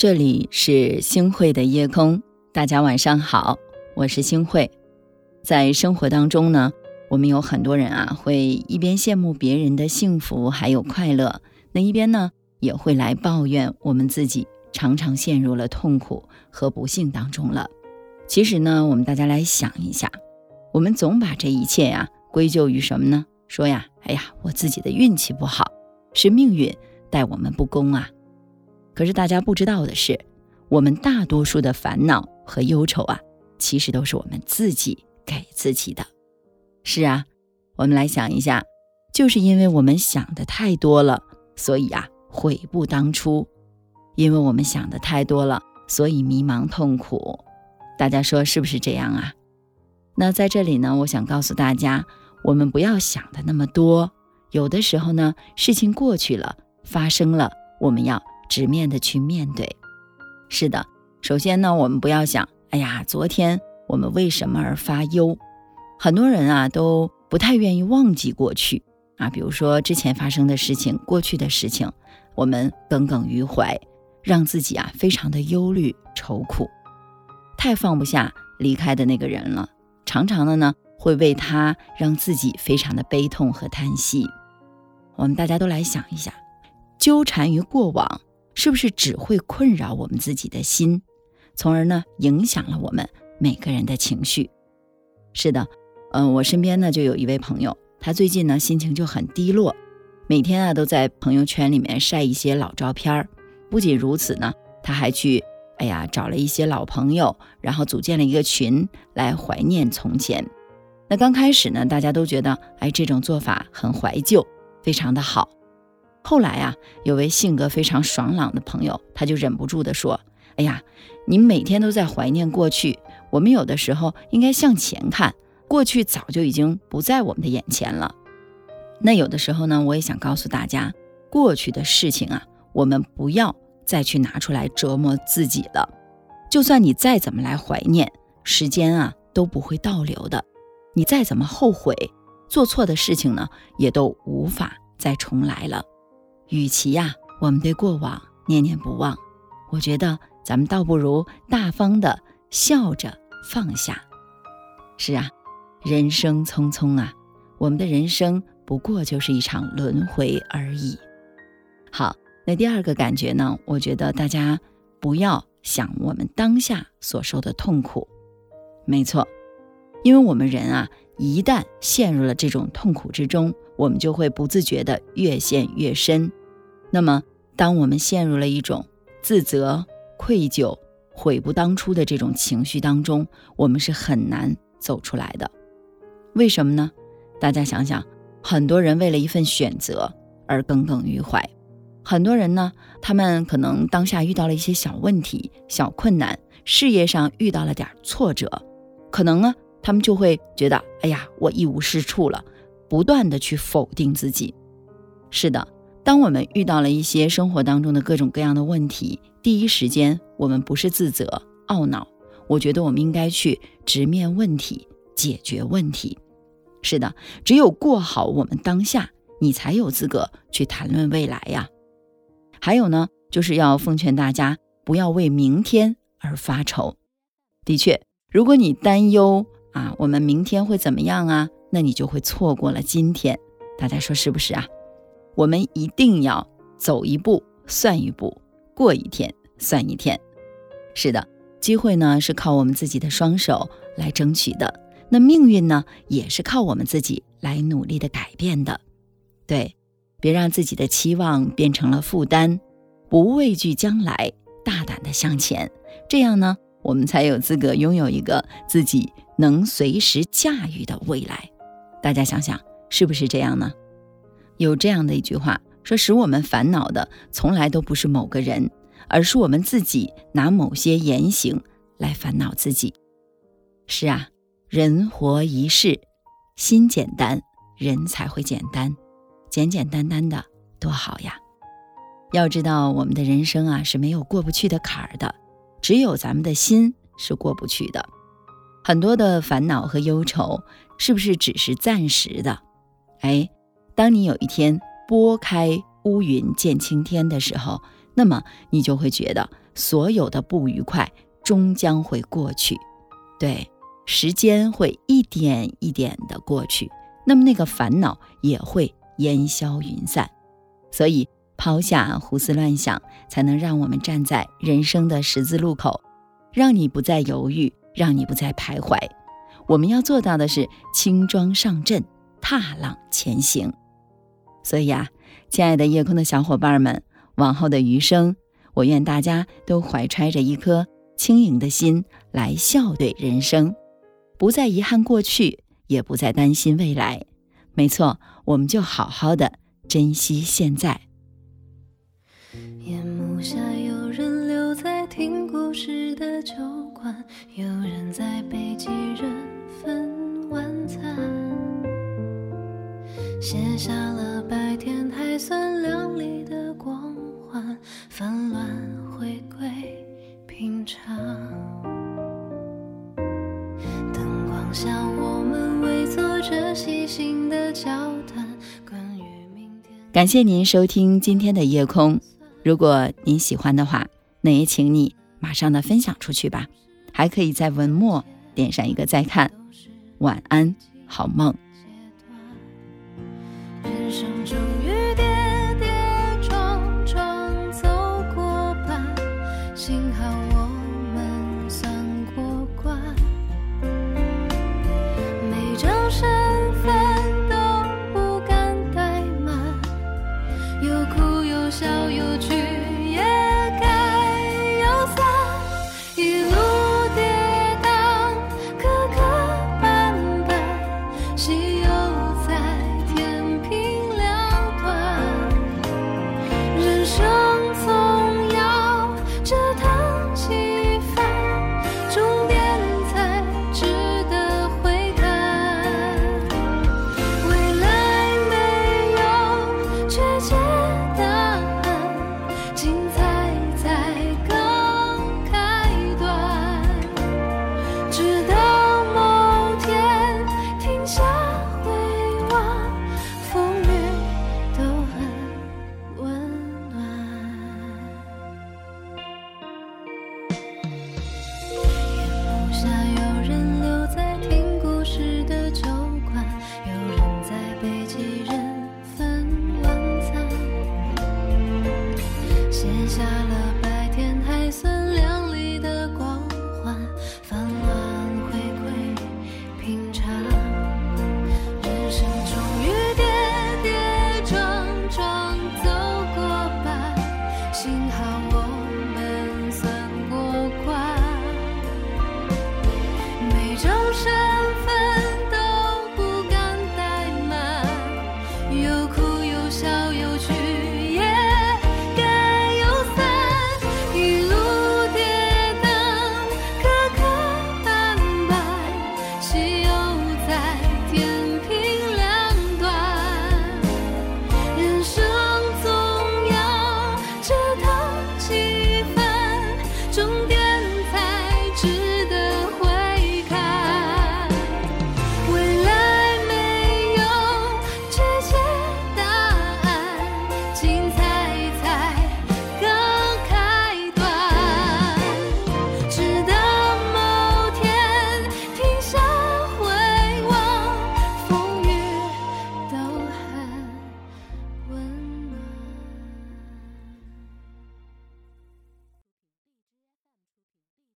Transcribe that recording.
这里是星慧的夜空，大家晚上好，我是星慧。在生活当中呢，我们有很多人啊，会一边羡慕别人的幸福还有快乐，那一边呢，也会来抱怨我们自己常常陷入了痛苦和不幸当中了。其实呢，我们大家来想一下，我们总把这一切呀归咎于什么呢？说呀，哎呀，我自己的运气不好，是命运待我们不公啊。可是大家不知道的是，我们大多数的烦恼和忧愁啊，其实都是我们自己给自己的。是啊，我们来想一下，就是因为我们想的太多了，所以啊悔不当初；因为我们想的太多了，所以迷茫痛苦。大家说是不是这样啊？那在这里呢，我想告诉大家，我们不要想的那么多。有的时候呢，事情过去了，发生了，我们要。直面的去面对，是的。首先呢，我们不要想，哎呀，昨天我们为什么而发忧？很多人啊都不太愿意忘记过去啊，比如说之前发生的事情、过去的事情，我们耿耿于怀，让自己啊非常的忧虑愁苦，太放不下离开的那个人了。常常的呢，会为他让自己非常的悲痛和叹息。我们大家都来想一下，纠缠于过往。是不是只会困扰我们自己的心，从而呢影响了我们每个人的情绪？是的，嗯，我身边呢就有一位朋友，他最近呢心情就很低落，每天啊都在朋友圈里面晒一些老照片儿。不仅如此呢，他还去，哎呀，找了一些老朋友，然后组建了一个群来怀念从前。那刚开始呢，大家都觉得，哎，这种做法很怀旧，非常的好。后来啊，有位性格非常爽朗的朋友，他就忍不住地说：“哎呀，你每天都在怀念过去，我们有的时候应该向前看，过去早就已经不在我们的眼前了。那有的时候呢，我也想告诉大家，过去的事情啊，我们不要再去拿出来折磨自己了。就算你再怎么来怀念，时间啊都不会倒流的。你再怎么后悔，做错的事情呢，也都无法再重来了。”与其呀，我们对过往念念不忘，我觉得咱们倒不如大方的笑着放下。是啊，人生匆匆啊，我们的人生不过就是一场轮回而已。好，那第二个感觉呢？我觉得大家不要想我们当下所受的痛苦。没错，因为我们人啊，一旦陷入了这种痛苦之中，我们就会不自觉的越陷越深。那么，当我们陷入了一种自责、愧疚、悔不当初的这种情绪当中，我们是很难走出来的。为什么呢？大家想想，很多人为了一份选择而耿耿于怀，很多人呢，他们可能当下遇到了一些小问题、小困难，事业上遇到了点挫折，可能呢，他们就会觉得，哎呀，我一无是处了，不断的去否定自己。是的。当我们遇到了一些生活当中的各种各样的问题，第一时间我们不是自责懊恼，我觉得我们应该去直面问题，解决问题。是的，只有过好我们当下，你才有资格去谈论未来呀。还有呢，就是要奉劝大家不要为明天而发愁。的确，如果你担忧啊，我们明天会怎么样啊，那你就会错过了今天。大家说是不是啊？我们一定要走一步算一步，过一天算一天。是的，机会呢是靠我们自己的双手来争取的，那命运呢也是靠我们自己来努力的改变的。对，别让自己的期望变成了负担，不畏惧将来，大胆的向前。这样呢，我们才有资格拥有一个自己能随时驾驭的未来。大家想想，是不是这样呢？有这样的一句话说：“使我们烦恼的，从来都不是某个人，而是我们自己拿某些言行来烦恼自己。”是啊，人活一世，心简单，人才会简单，简简单单的多好呀！要知道，我们的人生啊是没有过不去的坎儿的，只有咱们的心是过不去的。很多的烦恼和忧愁，是不是只是暂时的？哎。当你有一天拨开乌云见青天的时候，那么你就会觉得所有的不愉快终将会过去。对，时间会一点一点的过去，那么那个烦恼也会烟消云散。所以，抛下胡思乱想，才能让我们站在人生的十字路口，让你不再犹豫，让你不再徘徊。我们要做到的是轻装上阵，踏浪前行。所以啊，亲爱的夜空的小伙伴们，往后的余生，我愿大家都怀揣着一颗轻盈的心来笑对人生，不再遗憾过去，也不再担心未来。没错，我们就好好的珍惜现在。夜幕下，有人留在听故事的酒馆，有人在北极卸下了白天还算亮丽的光环，纷乱回归平常。灯光下，我们围坐着细心的交谈，关于明天。感谢您收听今天的夜空，如果您喜欢的话，那也请你马上的分享出去吧，还可以在文末点上一个再看。晚安，好梦。